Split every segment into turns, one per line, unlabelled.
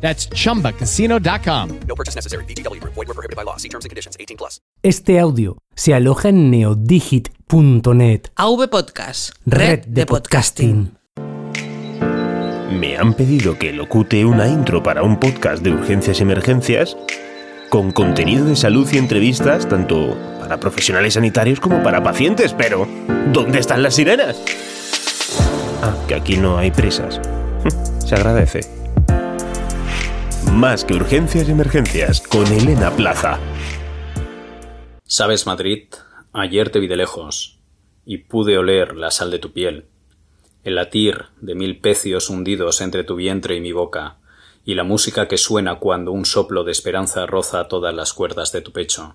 That's chumbacasino.com.
No purchase necessary. VGW Group. Void were prohibited by law. See terms and conditions. 18 plus.
Este audio se aloja en neodigit.net,
AV Podcast,
red de podcasting.
Me han pedido que locute una intro para un podcast de urgencias y emergencias con contenido de salud y entrevistas tanto para profesionales sanitarios como para pacientes, pero ¿dónde están las sirenas? Ah, que aquí no hay presas. Se agradece. Más que urgencias y emergencias con Elena Plaza.
Sabes, Madrid, ayer te vi de lejos y pude oler la sal de tu piel, el latir de mil pecios hundidos entre tu vientre y mi boca, y la música que suena cuando un soplo de esperanza roza todas las cuerdas de tu pecho.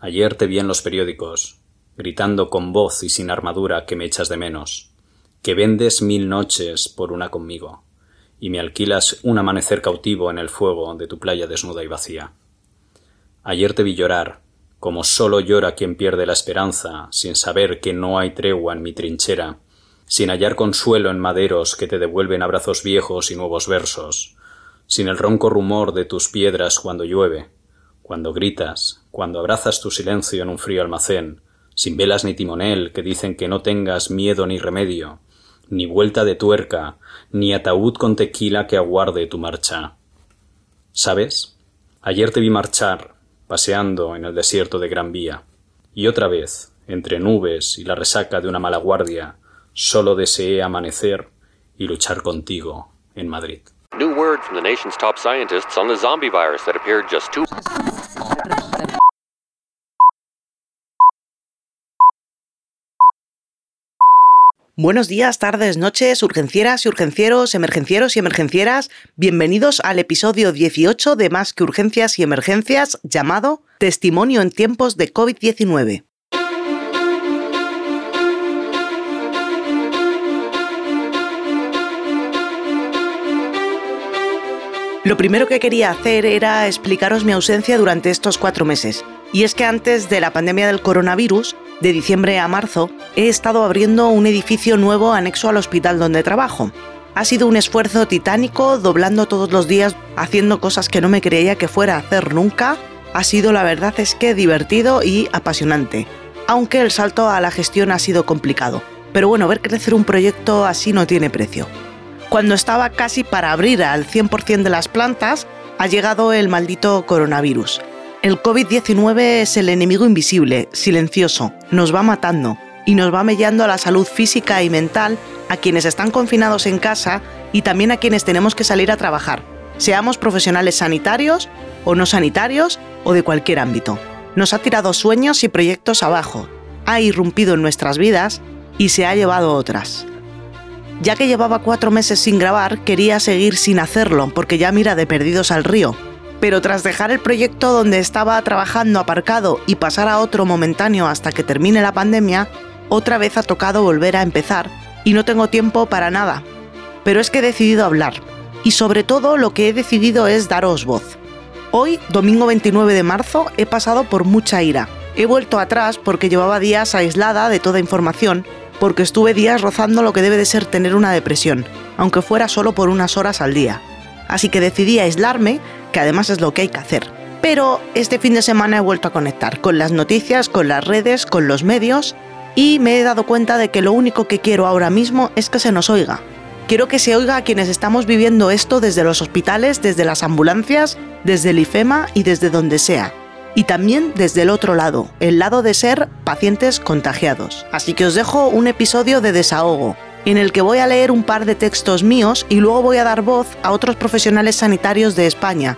Ayer te vi en los periódicos, gritando con voz y sin armadura que me echas de menos, que vendes mil noches por una conmigo y me alquilas un amanecer cautivo en el fuego de tu playa desnuda y vacía. Ayer te vi llorar, como solo llora quien pierde la esperanza, sin saber que no hay tregua en mi trinchera, sin hallar consuelo en maderos que te devuelven abrazos viejos y nuevos versos, sin el ronco rumor de tus piedras cuando llueve, cuando gritas, cuando abrazas tu silencio en un frío almacén, sin velas ni timonel que dicen que no tengas miedo ni remedio, ni vuelta de tuerca, ni ataúd con tequila que aguarde tu marcha. ¿Sabes? Ayer te vi marchar, paseando en el desierto de Gran Vía, y otra vez, entre nubes y la resaca de una mala guardia, solo deseé amanecer y luchar contigo en Madrid.
New word from the nation's top scientists on the zombie virus that appeared just two.
Buenos días, tardes, noches, urgencieras y urgencieros, emergencieros y emergencieras. Bienvenidos al episodio 18 de Más que Urgencias y Emergencias llamado Testimonio en tiempos de COVID-19. Lo primero que quería hacer era explicaros mi ausencia durante estos cuatro meses. Y es que antes de la pandemia del coronavirus, de diciembre a marzo, he estado abriendo un edificio nuevo anexo al hospital donde trabajo. Ha sido un esfuerzo titánico, doblando todos los días, haciendo cosas que no me creía que fuera a hacer nunca. Ha sido, la verdad es que, divertido y apasionante. Aunque el salto a la gestión ha sido complicado. Pero bueno, ver crecer un proyecto así no tiene precio. Cuando estaba casi para abrir al 100% de las plantas, ha llegado el maldito coronavirus. El COVID-19 es el enemigo invisible, silencioso, nos va matando y nos va mellando la salud física y mental a quienes están confinados en casa y también a quienes tenemos que salir a trabajar, seamos profesionales sanitarios o no sanitarios o de cualquier ámbito. Nos ha tirado sueños y proyectos abajo, ha irrumpido en nuestras vidas y se ha llevado otras. Ya que llevaba cuatro meses sin grabar, quería seguir sin hacerlo, porque ya mira de perdidos al río. Pero tras dejar el proyecto donde estaba trabajando aparcado y pasar a otro momentáneo hasta que termine la pandemia, otra vez ha tocado volver a empezar y no tengo tiempo para nada. Pero es que he decidido hablar. Y sobre todo lo que he decidido es daros voz. Hoy, domingo 29 de marzo, he pasado por mucha ira. He vuelto atrás porque llevaba días aislada de toda información porque estuve días rozando lo que debe de ser tener una depresión, aunque fuera solo por unas horas al día. Así que decidí aislarme, que además es lo que hay que hacer. Pero este fin de semana he vuelto a conectar con las noticias, con las redes, con los medios, y me he dado cuenta de que lo único que quiero ahora mismo es que se nos oiga. Quiero que se oiga a quienes estamos viviendo esto desde los hospitales, desde las ambulancias, desde el IFEMA y desde donde sea. Y también desde el otro lado, el lado de ser pacientes contagiados. Así que os dejo un episodio de desahogo, en el que voy a leer un par de textos míos y luego voy a dar voz a otros profesionales sanitarios de España.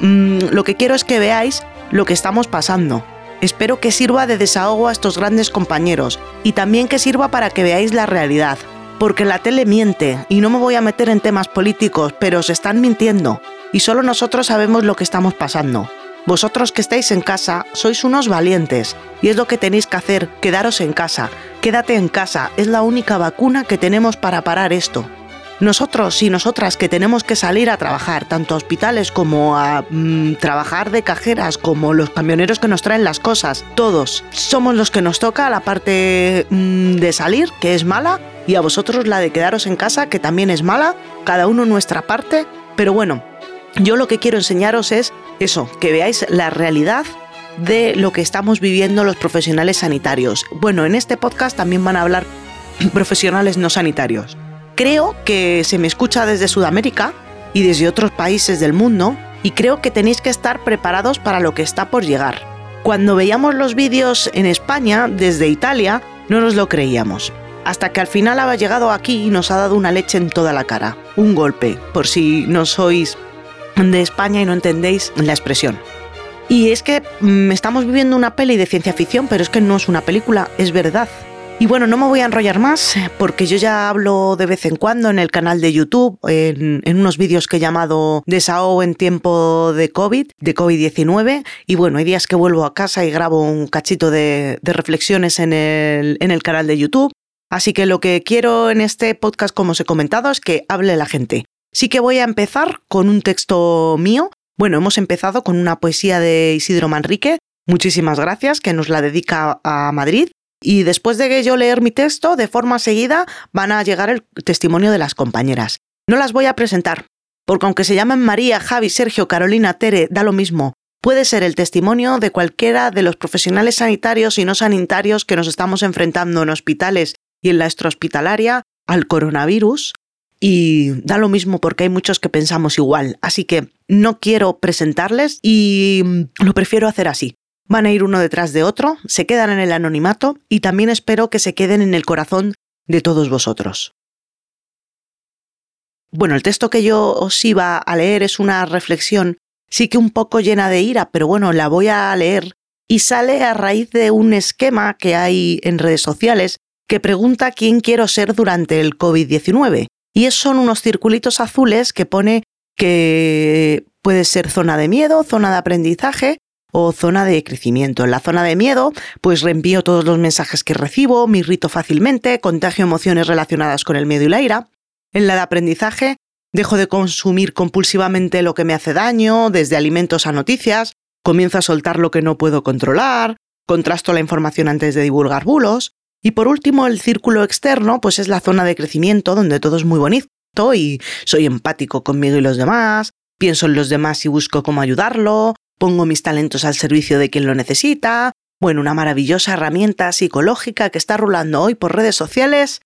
Mm, lo que quiero es que veáis lo que estamos pasando. Espero que sirva de desahogo a estos grandes compañeros y también que sirva para que veáis la realidad, porque la tele miente y no me voy a meter en temas políticos, pero os están mintiendo y solo nosotros sabemos lo que estamos pasando. Vosotros que estáis en casa sois unos valientes y es lo que tenéis que hacer, quedaros en casa. Quédate en casa, es la única vacuna que tenemos para parar esto. Nosotros y nosotras que tenemos que salir a trabajar, tanto a hospitales como a mm, trabajar de cajeras, como los camioneros que nos traen las cosas, todos somos los que nos toca la parte mm, de salir, que es mala, y a vosotros la de quedaros en casa, que también es mala, cada uno nuestra parte, pero bueno, yo lo que quiero enseñaros es eso, que veáis la realidad de lo que estamos viviendo los profesionales sanitarios. Bueno, en este podcast también van a hablar profesionales no sanitarios. Creo que se me escucha desde Sudamérica y desde otros países del mundo y creo que tenéis que estar preparados para lo que está por llegar. Cuando veíamos los vídeos en España desde Italia, no nos lo creíamos. Hasta que al final ha llegado aquí y nos ha dado una leche en toda la cara. Un golpe, por si no sois de España y no entendéis la expresión. Y es que mm, estamos viviendo una peli de ciencia ficción, pero es que no es una película, es verdad. Y bueno, no me voy a enrollar más porque yo ya hablo de vez en cuando en el canal de YouTube, en, unos vídeos que he llamado Desahogo en tiempo de COVID, de COVID-19. Y bueno, hay días que vuelvo a casa y grabo un cachito de, reflexiones en el, en el canal de YouTube. Así que lo que quiero en este podcast, como os he comentado, es que hable la gente. Sí que voy a empezar con un texto mío. Bueno, hemos empezado con una poesía de Isidro Manrique. Muchísimas gracias, que nos la dedica a Madrid. Y después de que yo leer mi texto, de forma seguida van a llegar el testimonio de las compañeras. No las voy a presentar, porque aunque se llamen María, Javi, Sergio, Carolina, Tere, da lo mismo. Puede ser el testimonio de cualquiera de los profesionales sanitarios y no sanitarios que nos estamos enfrentando en hospitales y en la extrahospitalaria al coronavirus, y da lo mismo porque hay muchos que pensamos igual, así que no quiero presentarles y lo prefiero hacer así. Van a ir uno detrás de otro, se quedan en el anonimato y también espero que se queden en el corazón de todos vosotros. Bueno, el texto que yo os iba a leer es una reflexión, sí que un poco llena de ira, pero bueno, la voy a leer y sale a raíz de un esquema que hay en redes sociales que pregunta quién quiero ser durante el COVID-19 y son unos circulitos azules que pone que puede ser zona de miedo, zona de aprendizaje o zona de crecimiento. En la zona de miedo, pues reenvío todos los mensajes que recibo, me irrito fácilmente, contagio emociones relacionadas con el miedo y la ira. En la de aprendizaje, dejo de consumir compulsivamente lo que me hace daño, desde alimentos a noticias, comienzo a soltar lo que no puedo controlar, contrasto la información antes de divulgar bulos, y por último, el círculo externo, pues es la zona de crecimiento donde todo es muy bonito y soy empático conmigo y los demás, pienso en los demás y busco cómo ayudarlo, pongo mis talentos al servicio de quien lo necesita. Bueno, una maravillosa herramienta psicológica que está rulando hoy por redes sociales.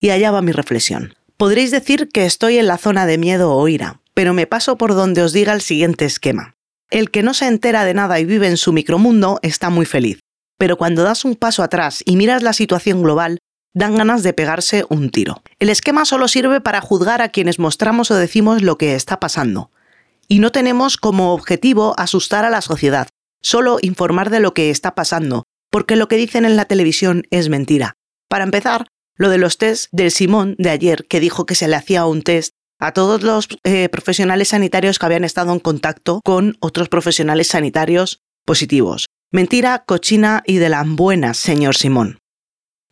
Y allá va mi reflexión. Podréis decir que estoy en la zona de miedo o ira, pero me paso por donde os diga el siguiente esquema. El que no se entera de nada y vive en su micromundo está muy feliz pero cuando das un paso atrás y miras la situación global, dan ganas de pegarse un tiro. El esquema solo sirve para juzgar a quienes mostramos o decimos lo que está pasando. Y no tenemos como objetivo asustar a la sociedad, solo informar de lo que está pasando, porque lo que dicen en la televisión es mentira. Para empezar, lo de los test del Simón de ayer, que dijo que se le hacía un test a todos los eh, profesionales sanitarios que habían estado en contacto con otros profesionales sanitarios positivos. Mentira, cochina y de la buena, señor Simón.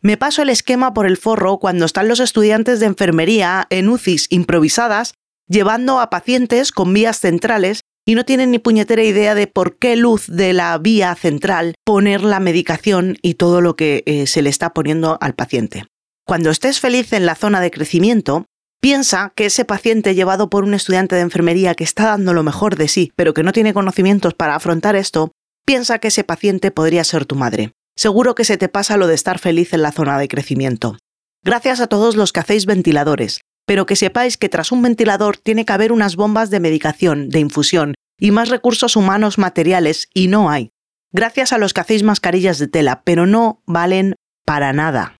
Me paso el esquema por el forro cuando están los estudiantes de enfermería en UCIs improvisadas llevando a pacientes con vías centrales y no tienen ni puñetera idea de por qué luz de la vía central poner la medicación y todo lo que eh, se le está poniendo al paciente. Cuando estés feliz en la zona de crecimiento, piensa que ese paciente llevado por un estudiante de enfermería que está dando lo mejor de sí, pero que no tiene conocimientos para afrontar esto, Piensa que ese paciente podría ser tu madre. Seguro que se te pasa lo de estar feliz en la zona de crecimiento. Gracias a todos los que hacéis ventiladores, pero que sepáis que tras un ventilador tiene que haber unas bombas de medicación, de infusión y más recursos humanos materiales, y no hay. gracias a los que hacéis mascarillas de tela, pero no valen para nada.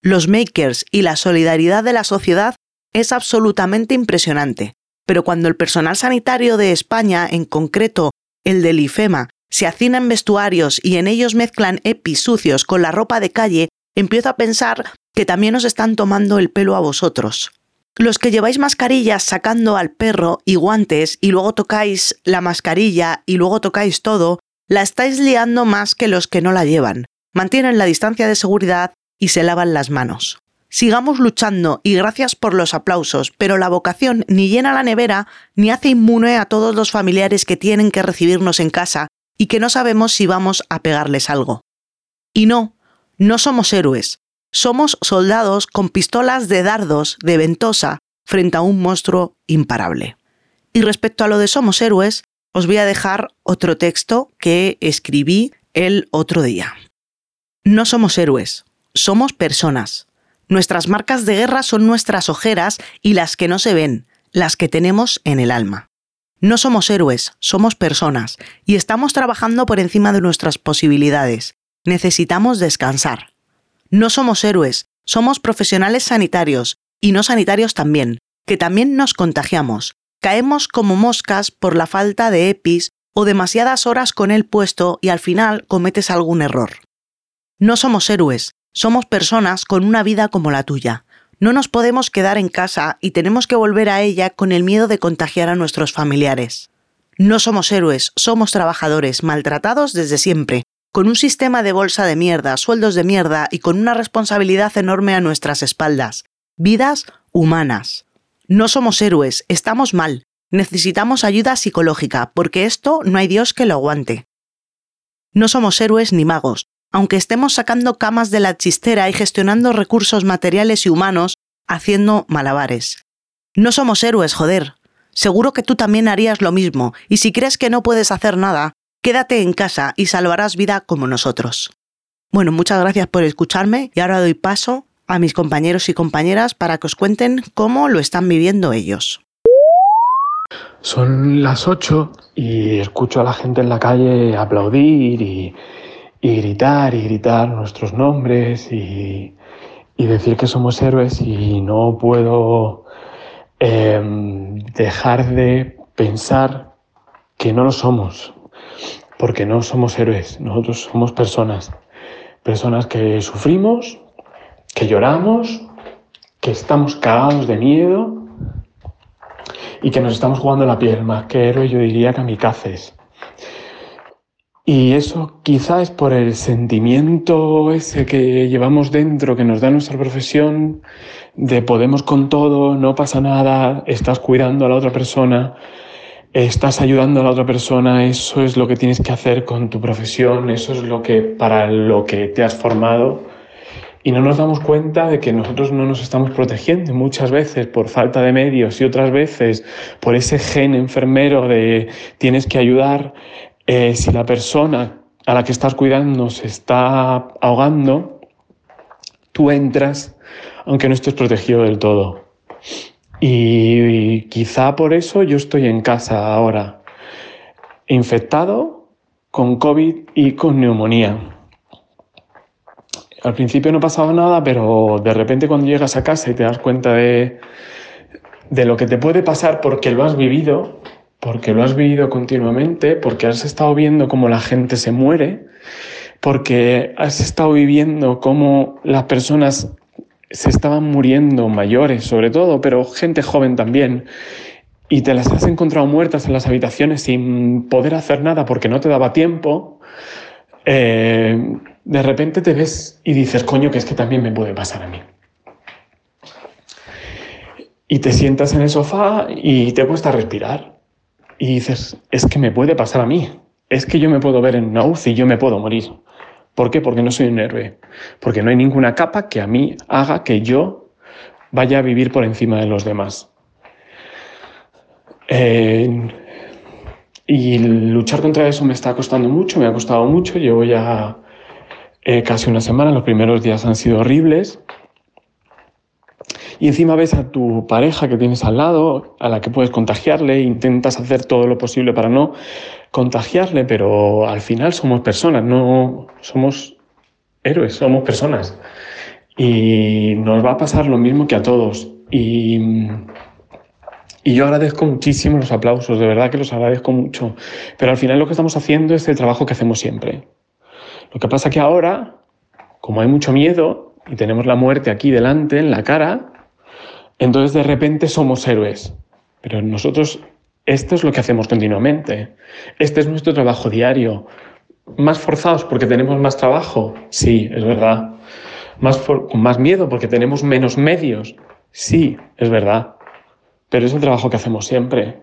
Los makers y la solidaridad de la sociedad es absolutamente impresionante, pero cuando el personal sanitario de España, en concreto el del IFEMA, se hacina en vestuarios y en ellos mezclan EPIs sucios con la ropa de calle, empiezo a pensar que también os están tomando el pelo a vosotros. Los que lleváis mascarillas sacando al perro y guantes y luego tocáis la mascarilla y luego tocáis todo, la estáis liando más que los que no la llevan. Mantienen la distancia de seguridad y se lavan las manos. Sigamos luchando y gracias por los aplausos, pero la vocación ni llena la nevera ni hace inmune a todos los familiares que tienen que recibirnos en casa y que no sabemos si vamos a pegarles algo. Y no, no somos héroes, somos soldados con pistolas de dardos de ventosa frente a un monstruo imparable. Y respecto a lo de somos héroes, os voy a dejar otro texto que escribí el otro día. No somos héroes, somos personas. Nuestras marcas de guerra son nuestras ojeras y las que no se ven, las que tenemos en el alma. No somos héroes, somos personas, y estamos trabajando por encima de nuestras posibilidades. Necesitamos descansar. No somos héroes, somos profesionales sanitarios, y no sanitarios también, que también nos contagiamos. Caemos como moscas por la falta de EPIs o demasiadas horas con el puesto y al final cometes algún error. No somos héroes, somos personas con una vida como la tuya. No nos podemos quedar en casa y tenemos que volver a ella con el miedo de contagiar a nuestros familiares. No somos héroes, somos trabajadores, maltratados desde siempre, con un sistema de bolsa de mierda, sueldos de mierda y con una responsabilidad enorme a nuestras espaldas. Vidas humanas. No somos héroes, estamos mal. Necesitamos ayuda psicológica, porque esto no hay Dios que lo aguante. No somos héroes ni magos, aunque estemos sacando camas de la chistera y gestionando recursos materiales y humanos, haciendo malabares. No somos héroes, joder. Seguro que tú también harías lo mismo, y si crees que no puedes hacer nada, quédate en casa y salvarás vida como nosotros. Bueno, muchas gracias por escucharme y ahora doy paso a mis compañeros y compañeras para que os cuenten cómo lo están viviendo ellos.
Son las 8 y escucho a la gente en la calle aplaudir y, y gritar y gritar nuestros nombres y, y decir que somos héroes y no puedo eh, dejar de pensar que no lo somos, porque no somos héroes, nosotros somos personas, personas que sufrimos, que lloramos, que estamos cagados de miedo y que nos estamos jugando la piel, más que héroes yo diría kamikazes. Y eso quizá es por el sentimiento ese que llevamos dentro, que nos da nuestra profesión, de podemos con todo, no pasa nada, estás cuidando a la otra persona, estás ayudando a la otra persona, eso es lo que tienes que hacer con tu profesión, eso es lo que para lo que te has formado. Y no nos damos cuenta de que nosotros no nos estamos protegiendo muchas veces por falta de medios y otras veces por ese gen enfermero de tienes que ayudar eh, si la persona a la que estás cuidando se está ahogando, tú entras aunque no estés protegido del todo. Y, quizá por eso yo estoy en casa ahora, infectado con COVID y con neumonía. Al principio no pasaba nada, pero de repente cuando llegas a casa y te das cuenta de, de lo que te puede pasar porque lo has vivido, porque lo has vivido continuamente, porque has estado viendo cómo la gente se muere, porque has estado viviendo cómo las personas se estaban muriendo, mayores sobre todo, pero gente joven también, y te las has encontrado muertas en las habitaciones sin poder hacer nada porque no te daba tiempo, eh, de repente te ves y dices, coño, que es que también me puede pasar a mí. Y te sientas en el sofá y te cuesta respirar y dices, es que me puede pasar a mí, es que yo me puedo ver en una UCI y yo me puedo morir. ¿Por qué? Porque no soy un héroe, porque no hay ninguna capa que a mí haga que yo vaya a vivir por encima de los demás. y luchar contra eso me está costando mucho, me ha costado mucho, llevo ya eh, casi una semana, los primeros días han sido horribles. Y encima ves a tu pareja que tienes al lado, a la que puedes contagiarle, intentas hacer todo lo posible para no contagiarle, pero al final somos personas, no somos héroes, somos personas. Y nos va a pasar lo mismo que a todos. Y, y yo agradezco muchísimo los aplausos, de verdad que los agradezco mucho. Pero al final lo que estamos haciendo es el trabajo que hacemos siempre. Lo que pasa que ahora, como hay mucho miedo y tenemos la muerte aquí delante, en la cara, entonces de repente somos héroes. Pero nosotros, esto es lo que hacemos continuamente. Este es nuestro trabajo diario. ¿Más forzados porque tenemos más trabajo? Sí, es verdad. ¿Más con más miedo porque tenemos menos medios? Sí, es verdad. Pero es el trabajo que hacemos siempre.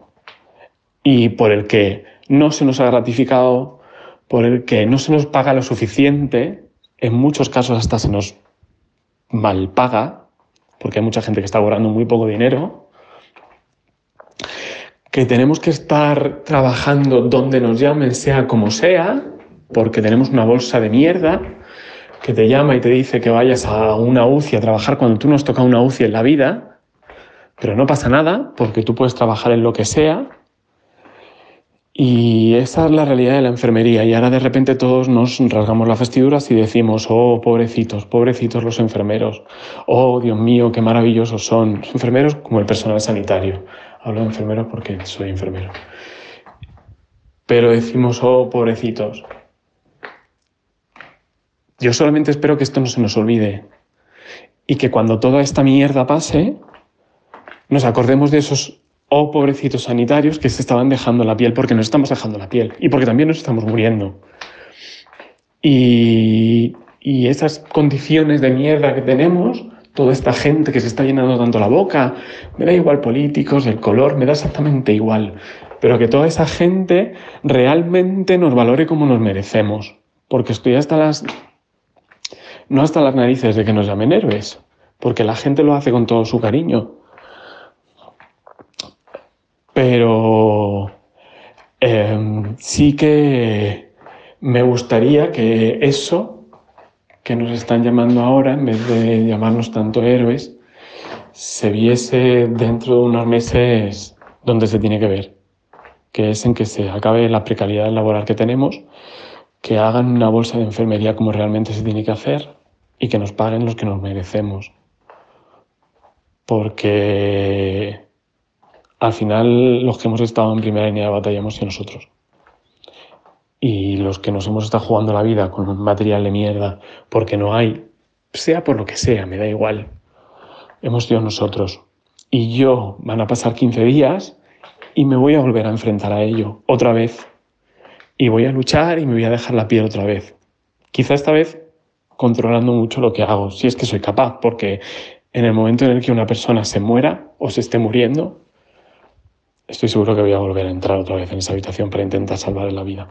Y por el que no se nos ha gratificado, por el que no se nos paga lo suficiente, en muchos casos hasta se nos mal paga, porque hay mucha gente que está cobrando muy poco dinero, que tenemos que estar trabajando donde nos llamen, sea como sea, porque tenemos una bolsa de mierda que te llama y te dice que vayas a una UCI a trabajar cuando tú nos toca una UCI en la vida, pero no pasa nada porque tú puedes trabajar en lo que sea. Y esa es la realidad de la enfermería. Y ahora de repente todos nos rasgamos las vestiduras y decimos, oh, pobrecitos, pobrecitos los enfermeros. Oh, Dios mío, qué maravillosos son. Los enfermeros como el personal sanitario. Hablo de enfermeros porque soy enfermero. Pero decimos, oh, pobrecitos. Yo solamente espero que esto no se nos olvide y que cuando toda esta mierda pase, nos acordemos de esos oh pobrecitos sanitarios que se estaban dejando la piel porque nos estamos dejando la piel y porque también nos estamos muriendo. Y, y esas condiciones de mierda que tenemos, toda esta gente que se está llenando tanto la boca, me da igual políticos, el color, me da exactamente igual, pero que toda esa gente realmente nos valore como nos merecemos, porque estoy hasta las no hasta las narices de que nos llamen héroes, porque la gente lo hace con todo su cariño. Pero em, sí que me gustaría que eso que nos están llamando ahora, en vez de llamarnos tanto héroes, se viese dentro de unos meses donde se tiene que ver, que es en que se acabe la precariedad laboral que tenemos que hagan una bolsa de enfermería como realmente se tiene que hacer y que nos paguen los que nos merecemos. Porque al final los que hemos estado en primera línea de batalla hemos sido nosotros. Y los que nos hemos estado jugando la vida con material de mierda porque no hay, sea por lo que sea, me da igual, hemos sido nosotros. Y yo van a pasar 15 días y me voy a volver a enfrentar a ello otra vez y voy a luchar y me voy a dejar la piel otra vez. Quizá esta vez controlando mucho lo que hago, si es que soy capaz, porque en el momento en el que una persona se muera o se esté muriendo, estoy seguro que voy a volver a entrar otra vez en esa habitación para intentar salvar la vida.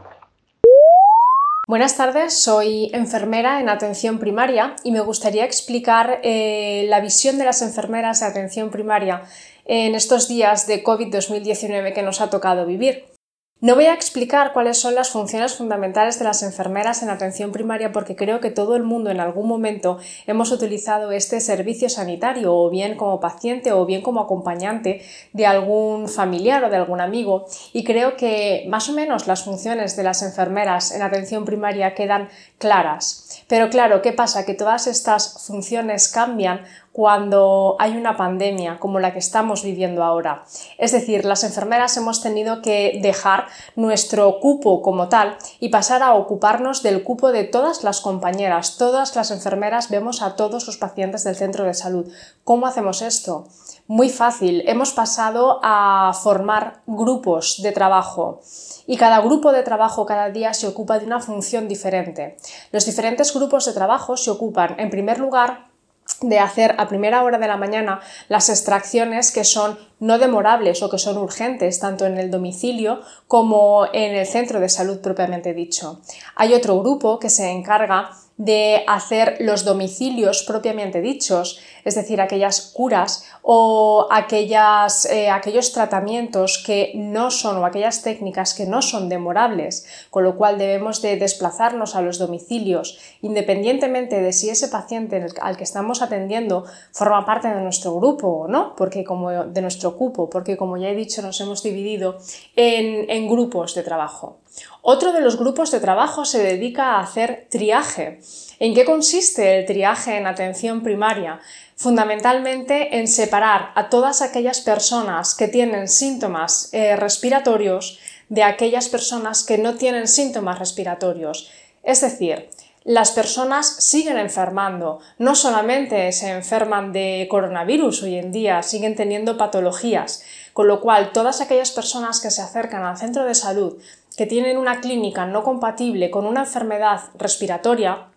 Buenas tardes, soy enfermera en atención primaria y me gustaría explicar eh, la visión de las enfermeras de atención primaria en estos días de COVID-2019 que nos ha tocado vivir. No voy a explicar cuáles son las funciones fundamentales de las enfermeras en atención primaria porque creo que todo el mundo en algún momento hemos utilizado este servicio sanitario o bien como paciente o bien como acompañante de algún familiar o de algún amigo y creo que más o menos las funciones de las enfermeras en atención primaria quedan claras. Pero claro, ¿qué pasa? Que todas estas funciones cambian cuando hay una pandemia como la que estamos viviendo ahora. Es decir, las enfermeras hemos tenido que dejar nuestro cupo como tal y pasar a ocuparnos del cupo de todas las compañeras. Todas las enfermeras vemos a todos los pacientes del centro de salud. ¿Cómo hacemos esto? Muy fácil. Hemos pasado a formar grupos de trabajo y cada grupo de trabajo cada día se ocupa de una función diferente. Los diferentes grupos de trabajo se ocupan, en primer lugar, de hacer a primera hora de la mañana las extracciones que son no demorables o que son urgentes, tanto en el domicilio como en el centro de salud propiamente dicho. Hay otro grupo que se encarga de hacer los domicilios propiamente dichos, es decir, aquellas curas o aquellas, eh, aquellos tratamientos que no son o aquellas técnicas que no son demorables, con lo cual debemos de desplazarnos a los domicilios, independientemente de si ese paciente al que estamos atendiendo forma parte de nuestro grupo o no, porque como de nuestro cupo, porque como ya he dicho nos hemos dividido en, en grupos de trabajo. Otro de los grupos de trabajo se dedica a hacer triaje. ¿En qué consiste el triaje en atención primaria? Fundamentalmente en separar a todas aquellas personas que tienen síntomas eh, respiratorios de aquellas personas que no tienen síntomas respiratorios. Es decir, las personas siguen enfermando, no solamente se enferman de coronavirus hoy en día, siguen teniendo patologías, con lo cual todas aquellas personas que se acercan al centro de salud que tienen una clínica no compatible con una enfermedad respiratoria,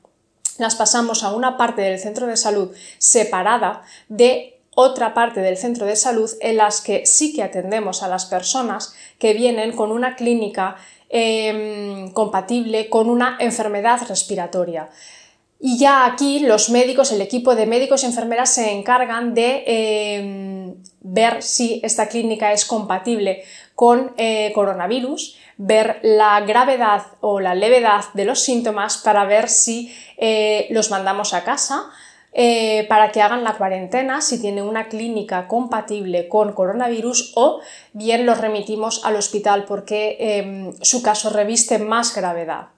las pasamos a una parte del centro de salud separada de otra parte del centro de salud en las que sí que atendemos a las personas que vienen con una clínica em, compatible con una enfermedad respiratoria. Y ya aquí los médicos, el equipo de médicos y enfermeras se encargan de em, ver si esta clínica es compatible con eh, coronavirus, ver la gravedad o la levedad de los síntomas para ver si eh, los mandamos a casa eh, para que hagan la cuarentena si tiene una clínica compatible con coronavirus o bien los remitimos al hospital porque em, su caso reviste más gravedad.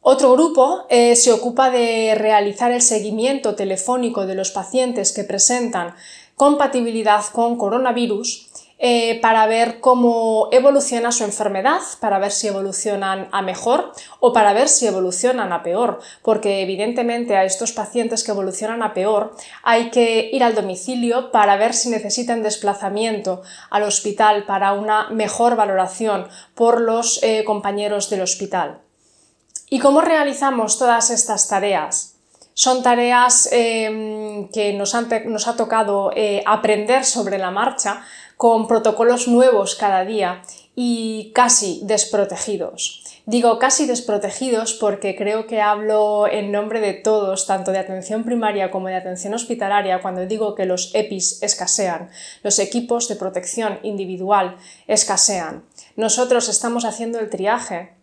Otro grupo se ocupa de realizar el seguimiento telefónico de los pacientes que presentan compatibilidad con coronavirus eh, para ver cómo evoluciona su enfermedad, para ver si evolucionan a mejor o para ver si evolucionan a peor, porque evidentemente a estos pacientes que evolucionan a peor hay que ir al domicilio para ver si necesitan desplazamiento al hospital para una mejor valoración por los eh, compañeros del hospital. ¿Y cómo realizamos todas estas tareas? Son tareas em, que nos, nos, ha tocado eh, aprender sobre la marcha con protocolos nuevos cada día y casi desprotegidos. Digo casi desprotegidos porque creo que hablo en nombre de todos, tanto de atención primaria como de atención hospitalaria, cuando digo que los EPIs escasean, los equipos de protección individual escasean. Nosotros estamos haciendo el triaje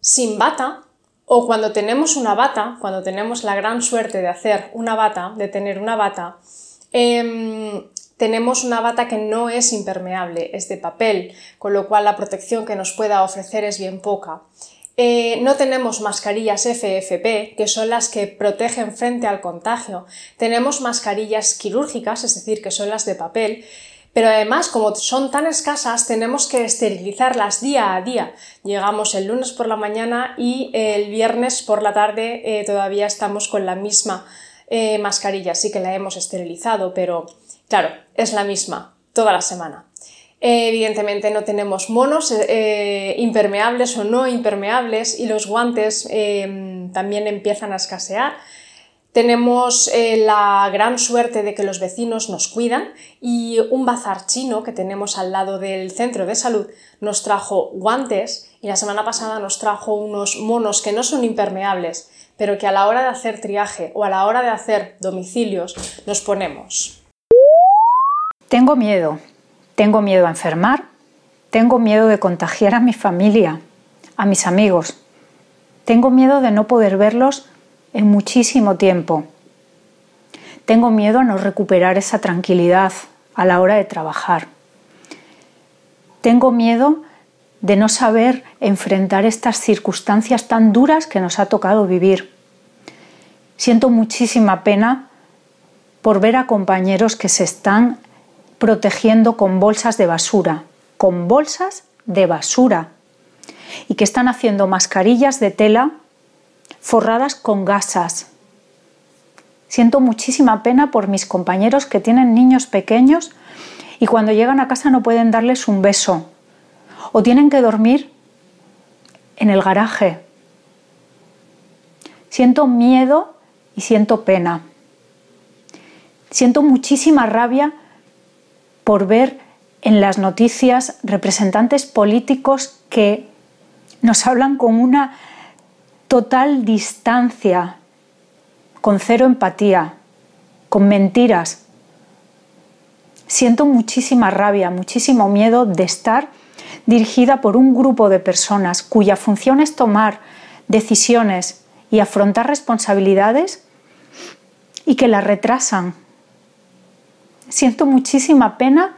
sin bata o cuando tenemos una bata, cuando tenemos la gran suerte de hacer una bata, de tener una bata, em, tenemos una bata que no es impermeable, es de papel, con lo cual la protección que nos pueda ofrecer es bien poca. Eh, no tenemos mascarillas FFP, que son las que protegen frente al contagio. Tenemos mascarillas quirúrgicas, es decir, que son las de papel. Pero además, como son tan escasas, tenemos que esterilizarlas día a día. Llegamos el lunes por la mañana y el viernes por la tarde eh, todavía estamos con la misma eh, mascarilla. Sí que la hemos esterilizado, pero Claro, es la misma toda la semana. evidentemente no tenemos monos eh, impermeables o no impermeables y los guantes em, también empiezan a escasear. Tenemos eh, la gran suerte de que los vecinos nos cuidan y un bazar chino que tenemos al lado del centro de salud nos trajo guantes y la semana pasada nos trajo unos monos que no son impermeables, pero que a la hora de hacer triaje o a la hora de hacer domicilios nos ponemos.
Tengo miedo, tengo miedo a enfermar, tengo miedo de contagiar a mi familia, a mis amigos, tengo miedo de no poder verlos en muchísimo tiempo. Tengo miedo a no recuperar esa tranquilidad a la hora de trabajar. Tengo miedo de no saber enfrentar estas circunstancias tan duras que nos ha tocado vivir. Siento muchísima pena por ver a compañeros que se están protegiendo con bolsas de basura, con bolsas de basura, y que están haciendo mascarillas de tela forradas con gasas. Siento muchísima pena por mis compañeros que tienen niños pequeños y cuando llegan a casa no pueden darles un beso o tienen que dormir en el garaje. Siento miedo y siento pena. Siento muchísima rabia por ver en las noticias representantes políticos que nos hablan con una total distancia, con cero empatía, con mentiras. Siento muchísima rabia, muchísimo miedo de estar dirigida por un grupo de personas cuya función es tomar decisiones y afrontar responsabilidades y que las retrasan. Siento muchísima pena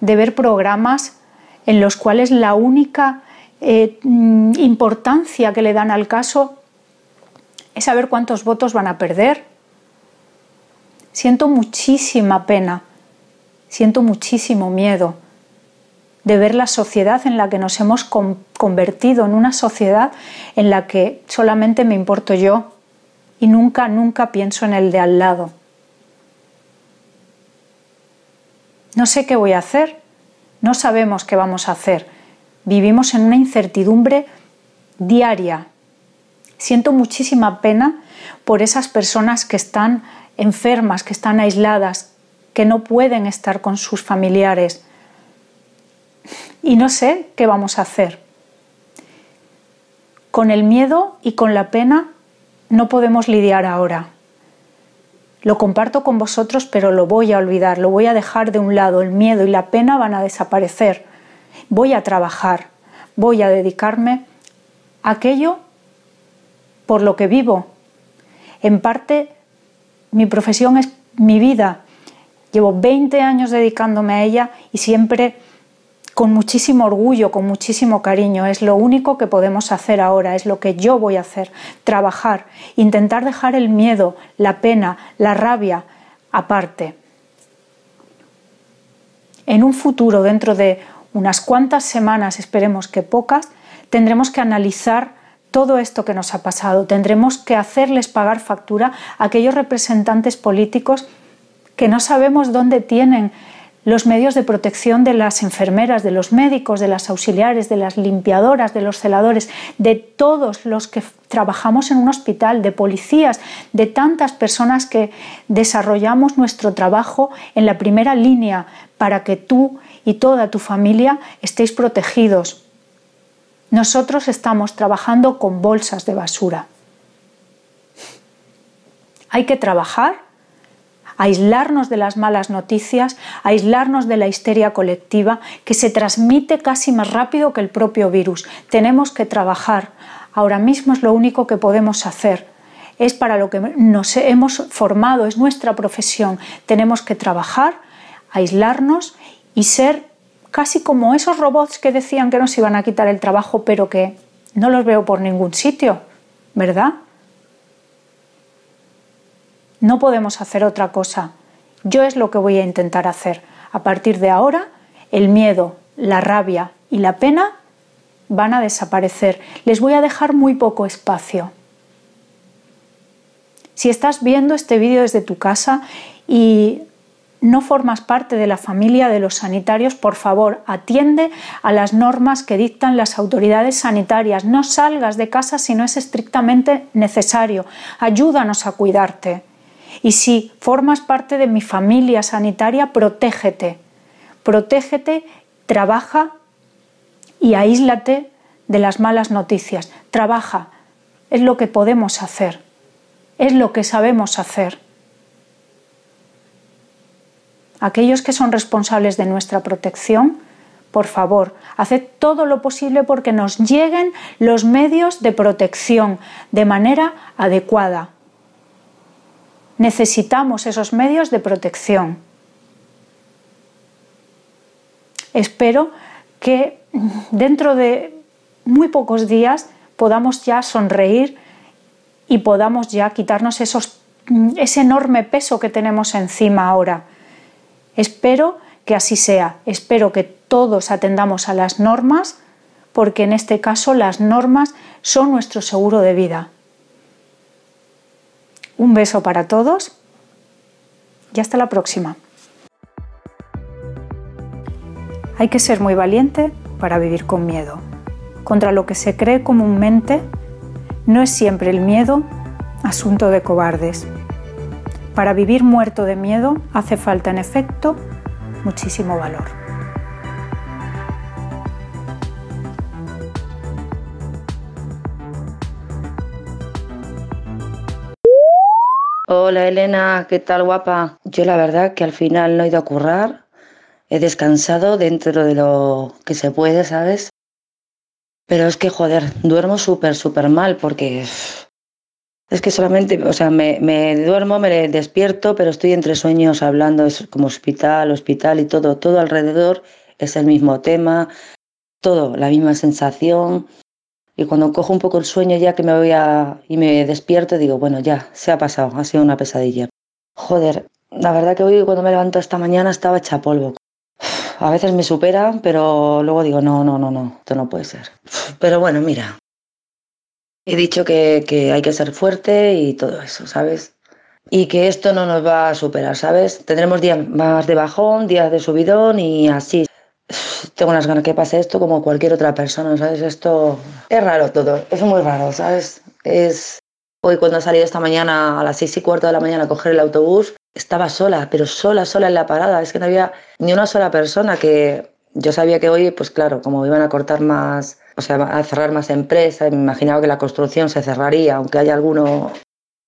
de ver programas en los cuales la única eh, mm, importancia que le dan al caso es saber cuántos votos van a perder. Siento muchísima pena, siento muchísimo miedo de ver la sociedad en la que nos hemos convertido, en una sociedad en la que solamente me importo yo y nunca, nunca pienso en el de al lado. No sé qué voy a hacer, no sabemos qué vamos a hacer. Vivimos en una incertidumbre diaria. Siento muchísima pena por esas personas que están enfermas, que están aisladas, que no pueden estar con sus familiares. Y no sé qué vamos a hacer. Con el miedo y con la pena no podemos lidiar ahora. Lo comparto con vosotros, pero lo voy a olvidar, lo voy a dejar de un lado. El miedo y la pena van a desaparecer. Voy a trabajar, voy a dedicarme a aquello por lo que vivo. En parte, mi profesión es mi vida. Llevo 20 años dedicándome a ella y siempre con muchísimo orgullo, con muchísimo cariño. Es lo único que podemos hacer ahora, es lo que yo voy a hacer, trabajar, intentar dejar el miedo, la pena, la rabia aparte. En un futuro, dentro de unas cuantas semanas, esperemos que pocas, tendremos que analizar todo esto que nos ha pasado, tendremos que hacerles pagar factura a aquellos representantes políticos que no sabemos dónde tienen los medios de protección de las enfermeras, de los médicos, de las auxiliares, de las limpiadoras, de los celadores, de todos los que trabajamos en un hospital, de policías, de tantas personas que desarrollamos nuestro trabajo en la primera línea para que tú y toda tu familia estéis protegidos. Nosotros estamos trabajando con bolsas de basura. Hay que trabajar aislarnos de las malas noticias, aislarnos de la histeria colectiva que se transmite casi más rápido que el propio virus. Tenemos que trabajar. Ahora mismo es lo único que podemos hacer. Es para lo que nos hemos formado, es nuestra profesión. Tenemos que trabajar, aislarnos y ser casi como esos robots que decían que nos iban a quitar el trabajo, pero que no los veo por ningún sitio, ¿verdad? No podemos hacer otra cosa. Yo es lo que voy a intentar hacer. A partir de ahora, el miedo, la rabia y la pena van a desaparecer. Les voy a dejar muy poco espacio. Si estás viendo este vídeo desde tu casa y no formas parte de la familia de los sanitarios, por favor, atiende a las normas que dictan las autoridades sanitarias. No salgas de casa si no es estrictamente necesario. Ayúdanos a cuidarte. Y si formas parte de mi familia sanitaria, protégete. Protégete, trabaja y aíslate de las malas noticias. Trabaja. Es lo que podemos hacer. Es lo que sabemos hacer. Aquellos que son responsables de nuestra protección, por favor, haced todo lo posible porque nos lleguen los medios de protección de manera adecuada necesitamos esos medios de protección. Espero que dentro de muy pocos días podamos ya sonreír y podamos ya quitarnos ese enorme peso que tenemos encima ahora. Espero que así sea. Espero que todos atendamos a las normas porque en este caso las normas son nuestro seguro de vida. Un beso para todos y hasta la próxima. Hay que ser muy valiente para vivir con miedo. Contra lo que se cree comúnmente, no es siempre el miedo asunto de cobardes. Para vivir muerto de miedo hace falta, en efecto, muchísimo valor.
Hola Elena, ¿qué tal guapa? Yo la verdad que al final no he ido a currar, he descansado dentro de lo que se puede, ¿sabes? Pero es que, joder, duermo súper, súper mal porque es que solamente, o sea, me, duermo, me despierto, pero estoy entre sueños hablando, es como hospital, hospital y todo, todo alrededor es el mismo tema, todo, la misma sensación. Y cuando cojo un poco el sueño ya que me voy a y me despierto, digo, bueno, ya, se ha pasado, ha sido una pesadilla. Joder, la verdad que hoy cuando me levanto esta mañana estaba hecha polvo. A veces me supera, pero luego digo, no, no, no, no, esto no puede ser. Pero bueno, mira, he dicho que, que hay que ser fuerte y todo eso, ¿sabes? Y que esto no nos va a superar, ¿sabes? Tendremos días más de bajón, días de subidón y así. Tengo unas ganas que pase esto como cualquier otra persona, ¿sabes? Esto es raro todo, es muy raro, ¿sabes? Es... Hoy cuando he salido esta mañana a las seis y cuarto de la mañana a coger el autobús, estaba sola, pero sola, sola en la parada. Es que no había ni una sola persona que yo sabía que hoy, pues claro, como iban a cortar más, o sea, a cerrar más empresas, me imaginaba que la construcción se cerraría, aunque haya alguno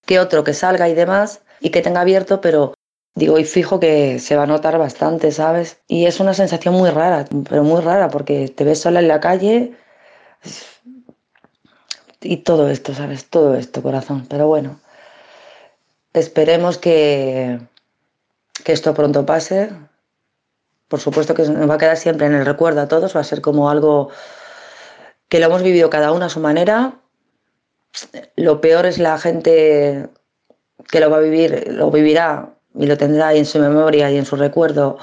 que otro que salga y demás y que tenga abierto, pero digo, y fijo que se va a notar bastante, ¿sabes? Y es una sensación muy rara, pero muy rara, porque te ves sola en la calle y todo esto, ¿sabes? Todo esto, corazón. Pero bueno, Esperemos que, que esto pronto pase. Por supuesto que nos va a quedar siempre en el recuerdo a todos, va a ser como algo que lo hemos vivido cada uno a su manera. Lo peor es la gente que lo va a vivir, lo vivirá y lo tendrá en su memoria y en su recuerdo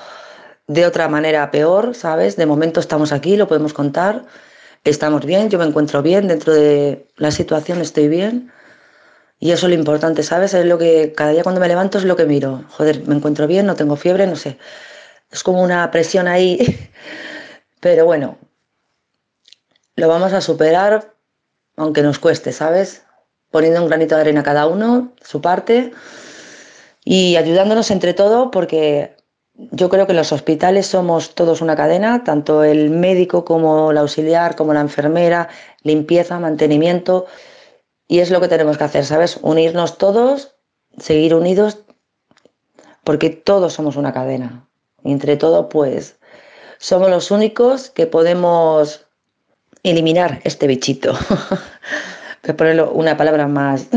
de otra manera peor, ¿sabes? De momento estamos aquí, lo podemos contar, estamos bien, yo me encuentro bien, dentro de la situación estoy bien y eso es lo importante, ¿sabes? Es lo que cada día cuando me levanto es lo que miro. Joder, me encuentro bien, no tengo fiebre, no sé. Es como una presión ahí. Pero bueno, lo vamos a superar, aunque nos cueste, ¿sabes? Poniendo un granito de arena cada uno, su parte, y ayudándonos entre todo, porque yo creo que en los hospitales somos todos una cadena, tanto el médico como el auxiliar, como la enfermera, limpieza, mantenimiento. Y es lo que tenemos que hacer, ¿sabes? Unirnos todos, seguir unidos, porque todos somos una cadena. Entre todo, pues, somos los únicos que podemos eliminar este bichito. Voy ponerlo una palabra más,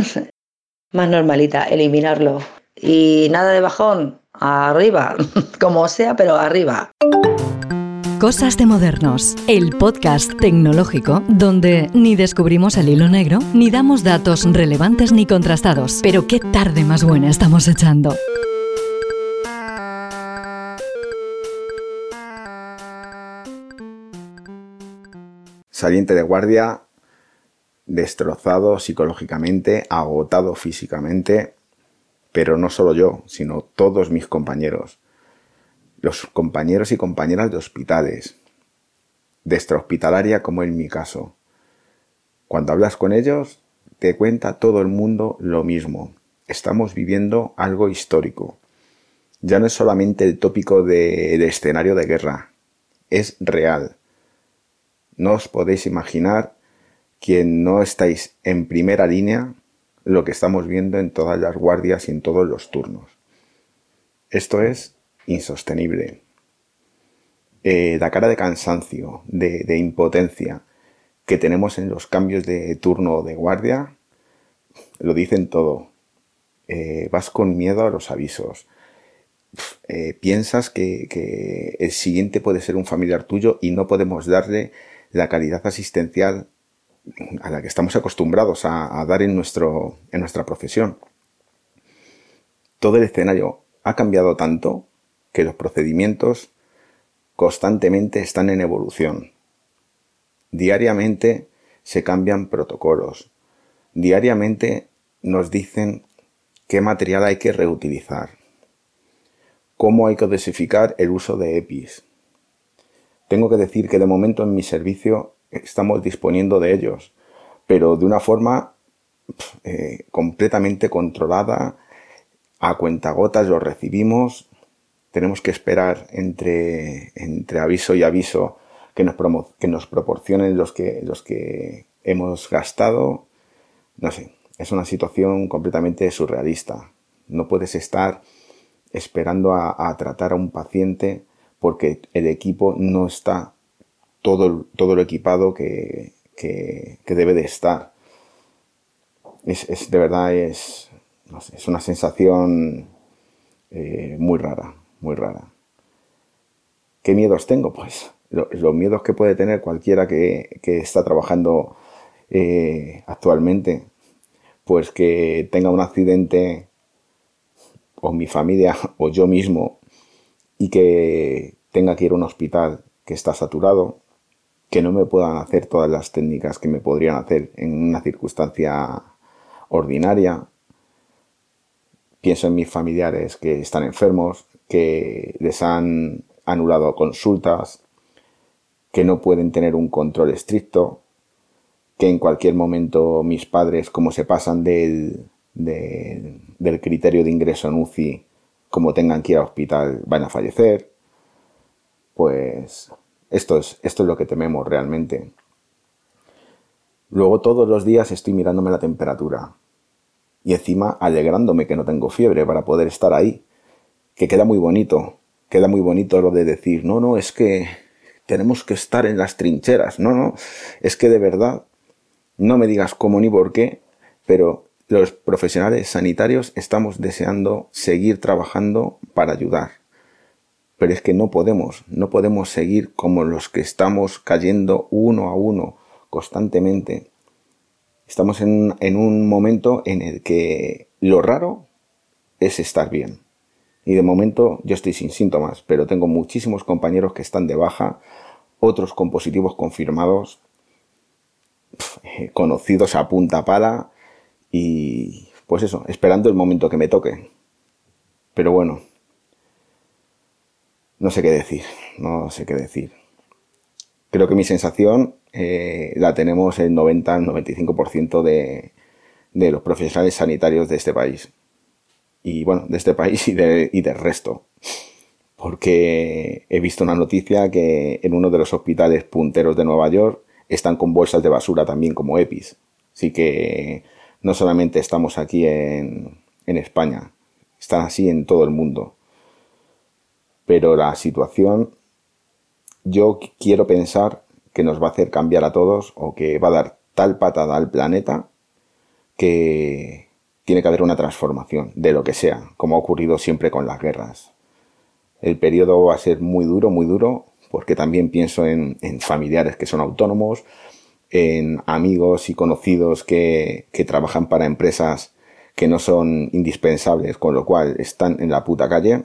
más normalita, eliminarlo. Y nada de bajón, arriba, como sea, pero arriba.
Cosas de Modernos, el podcast tecnológico donde ni descubrimos el hilo negro, ni damos datos relevantes ni contrastados. Pero qué tarde más buena estamos echando.
Saliente de guardia, destrozado psicológicamente, agotado físicamente, pero no solo yo, sino todos mis compañeros los compañeros y compañeras de hospitales, de extrahospitalaria como en mi caso. Cuando hablas con ellos, te cuenta todo el mundo lo mismo. Estamos viviendo algo histórico. Ya no es solamente el tópico de, de escenario de guerra, es real. No os podéis imaginar, quien no estáis en primera línea, lo que estamos viendo en todas las guardias y en todos los turnos. Esto es insostenible. Eh, la cara de cansancio, de, impotencia que tenemos en los cambios de turno o de guardia, lo dicen todo. Eh, vas con miedo a los avisos. Eh, piensas que, el siguiente puede ser un familiar tuyo y no podemos darle la calidad asistencial a la que estamos acostumbrados a, dar en, nuestro, en nuestra profesión. Todo el escenario ha cambiado tanto que los procedimientos constantemente están en evolución. Diariamente se cambian protocolos. Diariamente nos dicen qué material hay que reutilizar. Cómo hay que dosificar el uso de EPIs. Tengo que decir que de momento en mi servicio estamos disponiendo de ellos, pero de una forma eh, completamente controlada, a cuentagotas los recibimos, tenemos que esperar entre, entre aviso y aviso que nos, que nos proporcionen los que, los que hemos gastado. No sé, es una situación completamente surrealista. No puedes estar esperando a, tratar a un paciente porque el equipo no está todo, todo lo equipado que, debe de estar. Es, de verdad es, es una sensación eh, muy rara, muy rara. ¿Qué miedos tengo? Pues los miedos que puede tener cualquiera que, está trabajando eh, actualmente, pues que tenga un accidente o mi familia o yo mismo y que tenga que ir a un hospital que está saturado, que no me puedan hacer todas las técnicas que me podrían hacer en una circunstancia ordinaria. Pienso en mis familiares que están enfermos, que les han anulado consultas, que no pueden tener un control estricto, que en cualquier momento mis padres, como se pasan del, del criterio de ingreso en UCI, como tengan que ir al hospital, van a fallecer. Pues esto es, esto es lo que tememos realmente. Luego todos los días estoy mirándome la temperatura y encima alegrándome que no tengo fiebre para poder estar ahí, que queda muy bonito, queda muy bonito lo de decir, no, no, es que tenemos que estar en las trincheras, no, no, es que de verdad, no me digas cómo ni por qué, pero los profesionales sanitarios estamos deseando seguir trabajando para ayudar. Pero es que no podemos, no podemos seguir como los que estamos cayendo uno a uno constantemente. Estamos en, en un momento en el que lo raro es estar bien. Y de momento yo estoy sin síntomas, pero tengo muchísimos compañeros que están de baja, otros con positivos confirmados, conocidos a punta pala, y pues eso, esperando el momento que me toque. Pero bueno, no sé qué decir, no sé qué decir. Creo que mi sensación eh, la tenemos el 90-95% de, de los profesionales sanitarios de este país. Y bueno, de este país y, de, y del resto. Porque he visto una noticia que en uno de los hospitales punteros de Nueva York están con bolsas de basura también como EPIs. Así que no solamente estamos aquí en, España, están así en todo el mundo. Pero la situación, yo quiero pensar que nos va a hacer cambiar a todos o que va a dar tal patada al planeta que tiene que haber una transformación de lo que sea, como ha ocurrido siempre con las guerras. El periodo va a ser muy duro, muy duro, porque también pienso en familiares que son autónomos, en amigos y conocidos que, trabajan para empresas que no son indispensables, con lo cual están en la puta calle.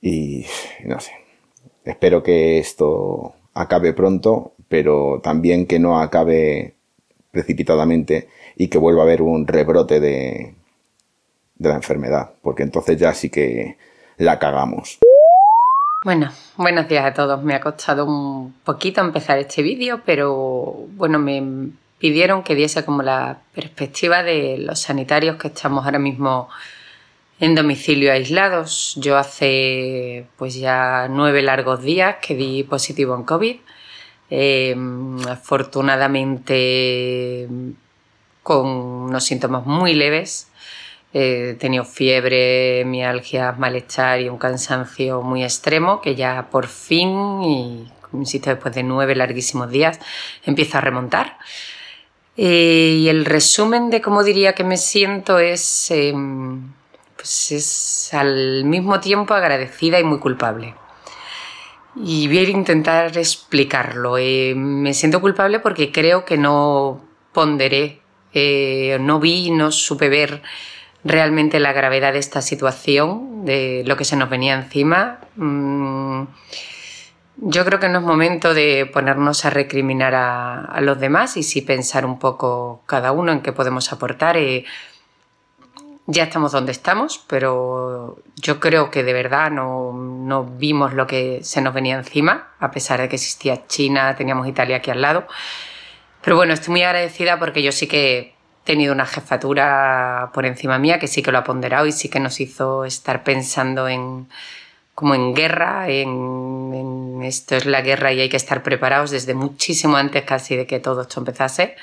Y no sé, espero que esto acabe pronto, pero también que no acabe precipitadamente y que vuelva a haber un rebrote de, de la enfermedad, porque entonces ya sí que la cagamos.
Bueno, buenos días a todos. Me ha costado un poquito empezar este vídeo, pero bueno, me pidieron que diese como la perspectiva de los sanitarios que estamos ahora mismo en domicilio aislados. Yo hace pues ya nueve largos días que di positivo en COVID. Em, afortunadamente con unos síntomas muy leves He tenido fiebre, mialgia, malestar y un cansancio muy extremo que ya por fin, y insisto, después de nueve larguísimos días, empiezo a remontar. Eh, y el resumen de cómo diría que me siento es, em, pues es al mismo tiempo agradecida y muy culpable. Y voy a intentar explicarlo. Eh, me siento culpable porque creo que no ponderé, eh, no vi, no supe ver realmente la gravedad de esta situación, de lo que se nos venía encima. Mm, yo creo que no es momento de ponernos a recriminar a, los demás y sí pensar un poco cada uno en qué podemos aportar. Eh, ya estamos donde estamos, pero yo creo que de verdad no, no, vimos lo que se nos venía encima, a pesar de que existía China, teníamos Italia aquí al lado. Pero bueno, estoy muy agradecida porque yo sí que tenido una jefatura por encima mía que sí que lo ha ponderado y sí que nos hizo estar pensando en como en guerra, en, esto es la guerra y hay que estar preparados desde muchísimo antes casi de que todo esto empezase.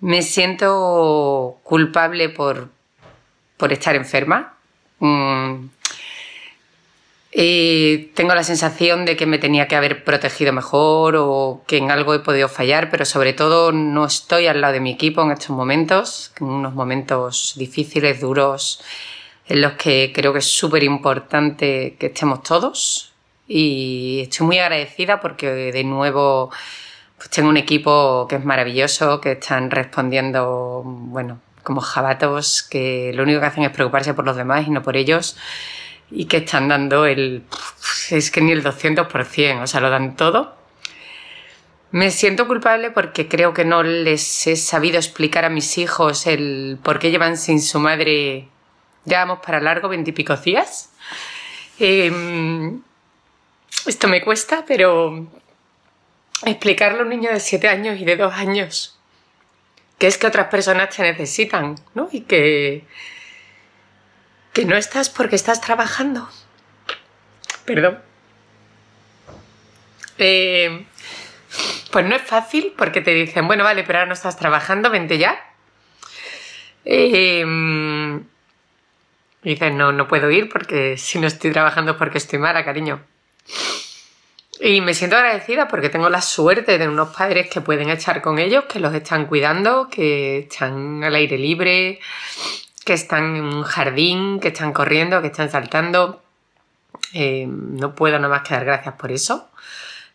Me siento culpable por, por estar enferma. Mm, tengo la sensación de que me tenía que haber protegido mejor o que en algo he podido fallar, pero sobre todo no estoy al lado de mi equipo en estos momentos, en unos momentos difíciles, duros, en los que creo que es súper importante que estemos todos. Y estoy muy agradecida porque de nuevo pues tengo un equipo que es maravilloso, que están respondiendo, bueno, como jabatos, que lo único que hacen es preocuparse por los demás y no por ellos y que están dando el... es que ni el 200%, o sea, lo dan todo. Me siento culpable porque creo que no les he sabido explicar a mis hijos el por qué llevan sin su madre, ya vamos para largo, veintipico días. Em, esto me cuesta, pero explicarle a un niño de siete años y de dos años que es que otras personas te necesitan, ¿no? Y que que no estás porque estás trabajando. Perdón. Eh, pues no es fácil porque te dicen, bueno, vale, pero ahora no estás trabajando, vente ya. Eh, dices, no, no puedo ir porque si no estoy trabajando es porque estoy mala, cariño. Y me siento agradecida porque tengo la suerte de unos padres que pueden estar con ellos, que los están cuidando, que están al aire libre, que están en un jardín, que están corriendo, que están saltando. Eh, no puedo nada más que dar gracias por eso,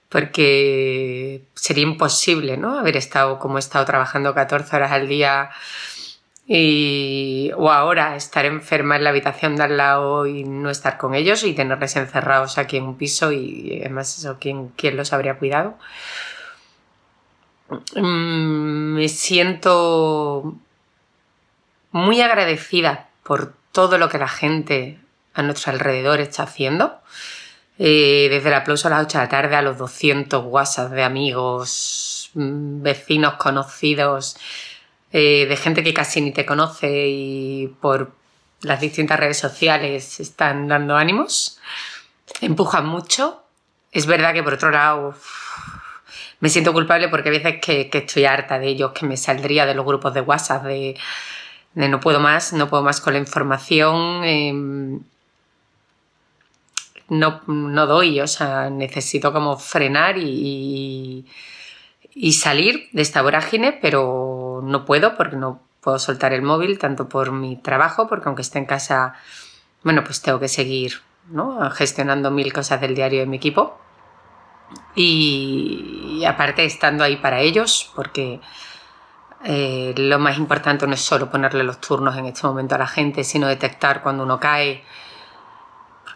porque sería imposible ¿no? haber estado como he estado trabajando 14 horas al día y, o ahora estar enferma en la habitación de al lado y no estar con ellos y tenerles encerrados aquí en un piso y además eso, ¿quién, quién los habría cuidado? Mm, me siento muy agradecida por todo lo que la gente a nuestro alrededor está haciendo. Eh, desde el aplauso a las 8 de la tarde a los 200 WhatsApp de amigos, mm, vecinos conocidos, eh, de gente que casi ni te conoce y por las distintas redes sociales están dando ánimos, empujan mucho. Es verdad que por otro lado me siento culpable porque hay veces que, estoy harta de ellos, que me saldría de los grupos de WhatsApp, de no puedo más, no puedo más con la información, em, no, no, doy, o sea, necesito como frenar y, y, salir de esta vorágine, pero no puedo porque no puedo soltar el móvil, tanto por mi trabajo, porque aunque esté en casa, bueno, pues tengo que seguir gestionando mil cosas del diario de mi equipo. y aparte estando ahí para ellos, porque eh, lo más importante no es solo ponerle los turnos en este momento a la gente, sino detectar cuando uno cae,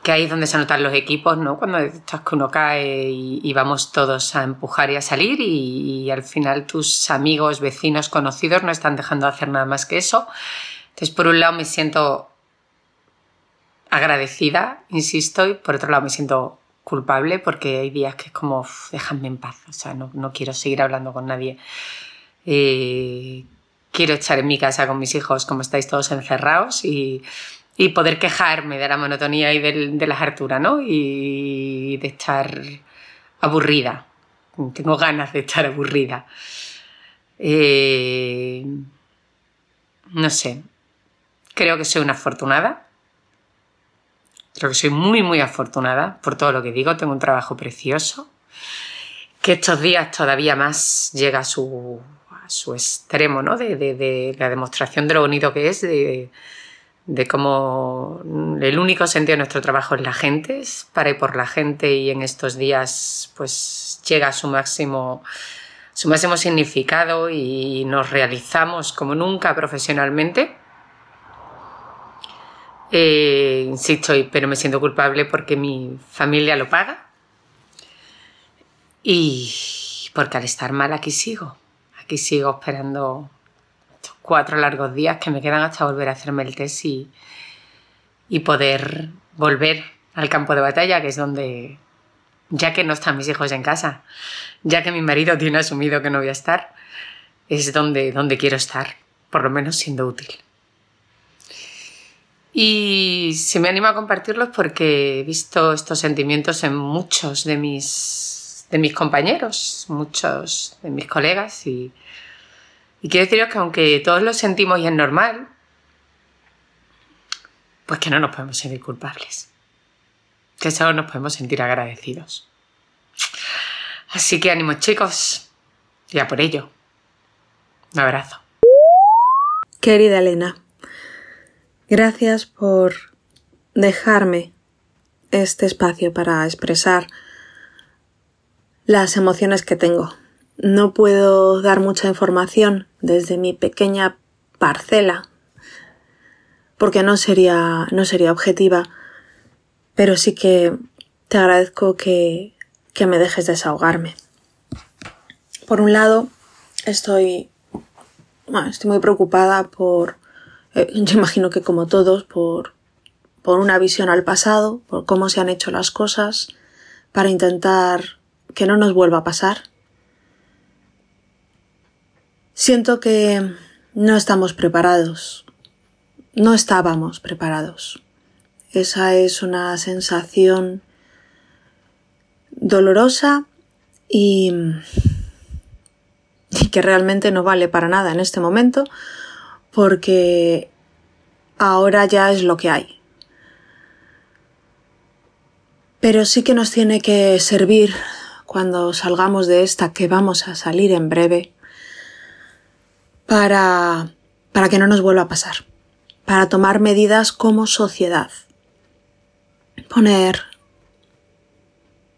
que ahí es donde se notan los equipos, ¿no? Cuando detectas que uno cae y, vamos todos a empujar y a salir y, al final tus amigos, vecinos, conocidos no están dejando de hacer nada más que eso. Entonces, por un lado me siento agradecida, insisto, y por otro lado me siento culpable porque hay días que es como, déjame en paz, o sea, no, no quiero seguir hablando con nadie. Eh, quiero estar en mi casa con mis hijos como estáis todos encerrados y, poder quejarme de la monotonía y de las harturas, ¿no? Y de estar aburrida. Tengo ganas de estar aburrida. Eh, no sé. Creo que soy una afortunada. Creo que soy muy, muy afortunada por todo lo que digo. Tengo un trabajo precioso. Que estos días todavía más llega a su, su extremo, ¿no? De, la demostración de lo bonito que es, de, cómo el único sentido de nuestro trabajo es la gente, es para y por la gente y en estos días pues llega a su máximo, su máximo significado y nos realizamos como nunca profesionalmente. Eh, insisto, pero me siento culpable porque mi familia lo paga y porque al estar mal aquí sigo. Aquí sigo esperando cuatro largos días que me quedan hasta volver a hacerme el test y, y poder volver al campo de batalla, que es donde, ya que no están mis hijos en casa, ya que mi marido tiene asumido que no voy a estar, es donde, donde quiero estar, por lo menos siendo útil. Y se me anima a compartirlos porque he visto estos sentimientos en muchos de mis de mis compañeros, muchos de mis colegas y, quiero deciros que aunque todos lo sentimos y es normal, pues que no nos podemos sentir culpables. Que solo nos podemos sentir agradecidos. Así que ánimo chicos, ya por ello. Un abrazo.
Querida Elena, gracias por dejarme este espacio para expresar las emociones que tengo. No puedo dar mucha información desde mi pequeña parcela porque no sería, no sería objetiva, pero sí que te agradezco que, que me dejes desahogarme. Por un lado, estoy, bueno, estoy muy preocupada por, eh, yo imagino que como todos, por, por una visión al pasado, por cómo se han hecho las cosas, para intentar que no nos vuelva a pasar. Siento que no estamos preparados no estábamos preparados. Esa es una sensación dolorosa y, que realmente no vale para nada en este momento porque ahora ya es lo que hay. Pero sí que nos tiene que servir cuando salgamos de esta, que vamos a salir en breve, para, para que no nos vuelva a pasar para tomar medidas como sociedad. Poner,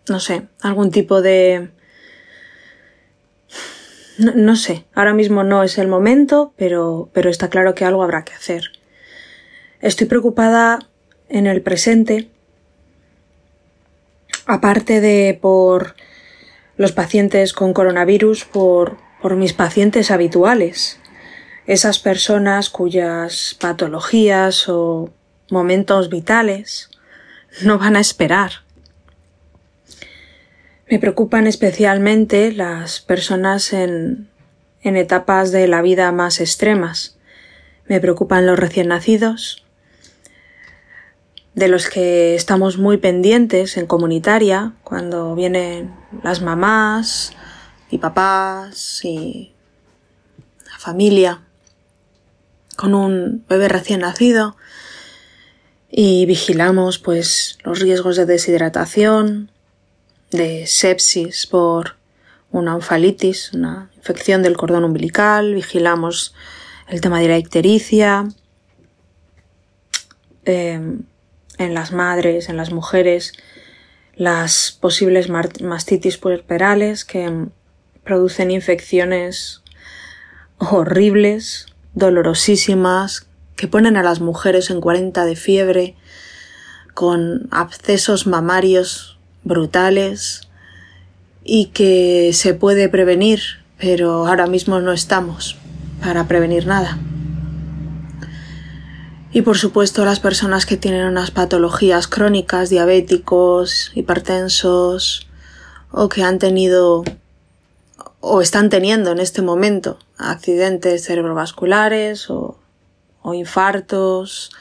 no sé, algún tipo de... No, sé, ahora mismo no es el momento, pero, pero está claro que algo habrá que hacer. Estoy preocupada en el presente, aparte de por los pacientes con coronavirus, por, por mis pacientes habituales, esas personas cuyas patologías o momentos vitales no van a esperar. Me preocupan especialmente las personas en, en etapas de la vida más extremas. Me preocupan los recién nacidos, de los que estamos muy pendientes en comunitaria, cuando vienen las mamás y papás y la familia con un bebé recién nacido. Y vigilamos pues los riesgos de deshidratación, de sepsis por una onfalitis, una infección del cordón umbilical, vigilamos el tema de la ictericia, em, en las madres, en las mujeres, las posibles mastitis puerperales que producen infecciones horribles dolorosísimas que ponen a las mujeres en 40 de fiebre, con abscesos mamarios brutales y que se puede prevenir, pero ahora mismo no estamos para prevenir nada. Y por supuesto las personas que tienen unas patologías crónicas, diabéticos, hipertensos o que han tenido o están teniendo en este momento accidentes cerebrovasculares o, o infartos,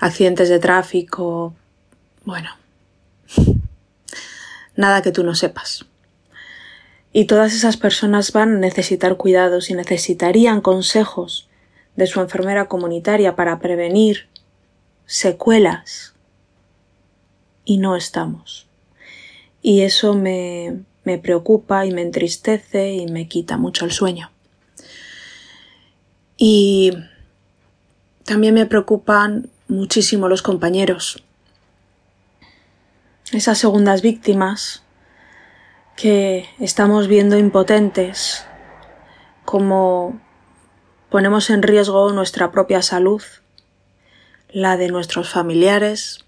accidentes de tráfico, bueno, nada que tú no sepas. Y todas esas personas van a necesitar cuidados y necesitarían consejos de su enfermera comunitaria para prevenir secuelas. Y no estamos. Y eso me, me preocupa y me entristece y me quita mucho el sueño. Y también me preocupan muchísimo los compañeros. Esas segundas víctimas que estamos viendo impotentes, como ponemos en riesgo nuestra propia salud, la de nuestros familiares,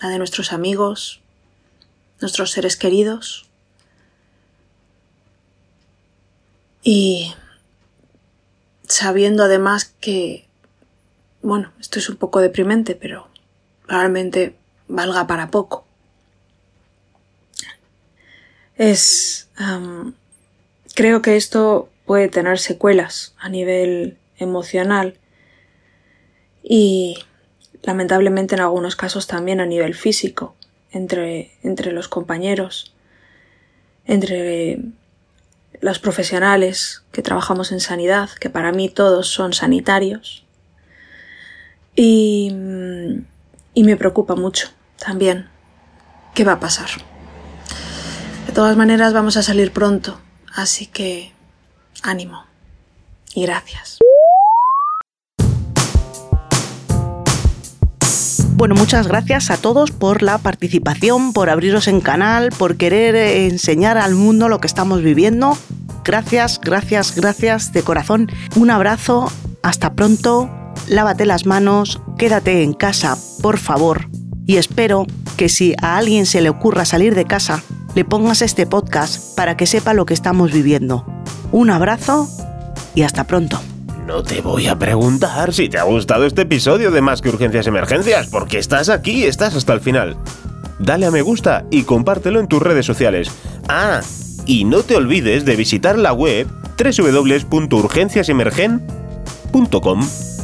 la de nuestros amigos, nuestros seres queridos. Y sabiendo además que, bueno, esto es un poco deprimente, pero probablemente valga para poco. Es, creo que esto puede tener secuelas a nivel emocional y lamentablemente en algunos casos también a nivel físico entre, entre los compañeros, entre los profesionales que trabajamos en sanidad, que para mí todos son sanitarios. Y, Y me preocupa mucho también. ¿Qué va a pasar? De todas maneras vamos a salir pronto, así que ánimo y gracias.
Bueno, muchas gracias a todos por la participación, por abriros en canal, por querer eh, enseñar al mundo lo que estamos viviendo. Gracias, gracias, gracias de corazón. Un abrazo, hasta pronto, lávate las manos, quédate en casa, por favor. Y espero que si a alguien se le ocurra salir de casa, le pongas este podcast para que sepa lo que estamos viviendo. Un abrazo y hasta pronto.
No te voy a preguntar si te ha gustado este episodio de Más que Urgencias Emergencias, porque estás aquí, estás hasta el final. Dale a me gusta y compártelo en tus redes sociales. Ah, y no te olvides de visitar la web www.urgenciasemergen.com.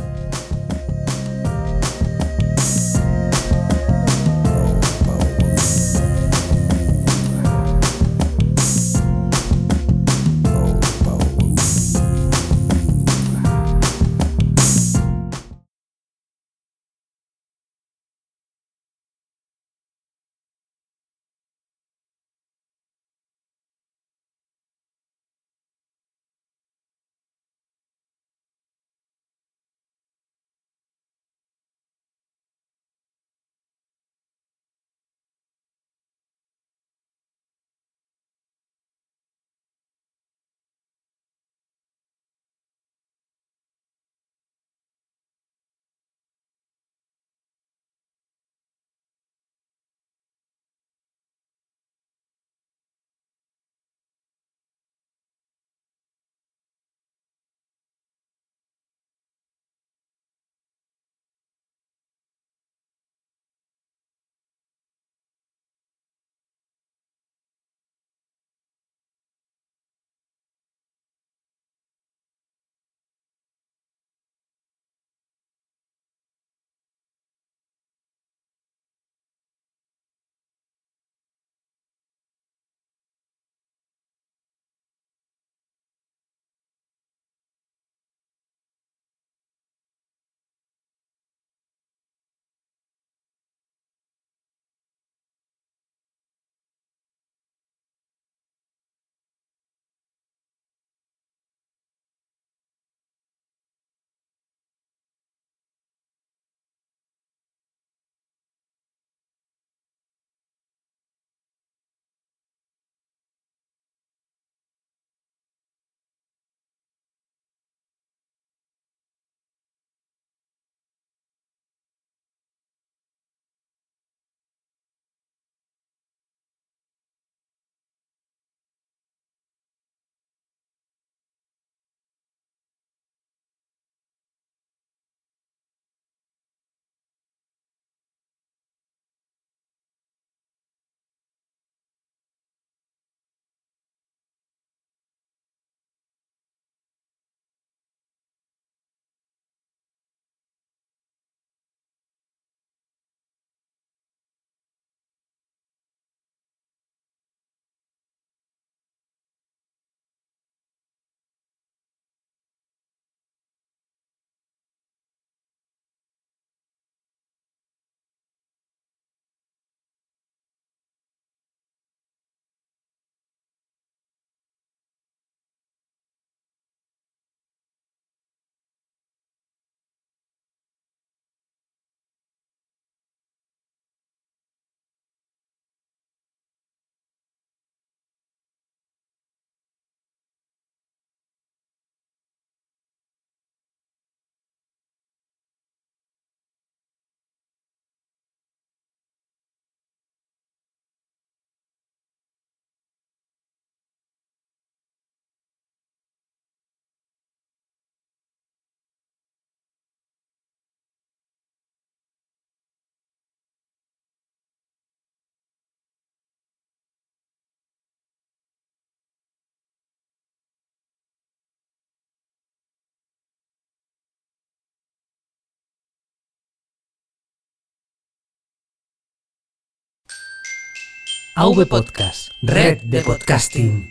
AV Podcast, red de podcasting.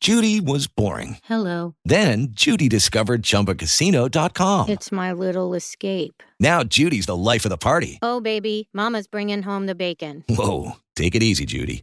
Judy was boring.
Hello.
Then Judy discovered ChumbaCasino.com.
It's my little escape.
Now Judy's the life of the party.
Oh, baby, Mama's bringing home the bacon.
Whoa, take it easy, Judy.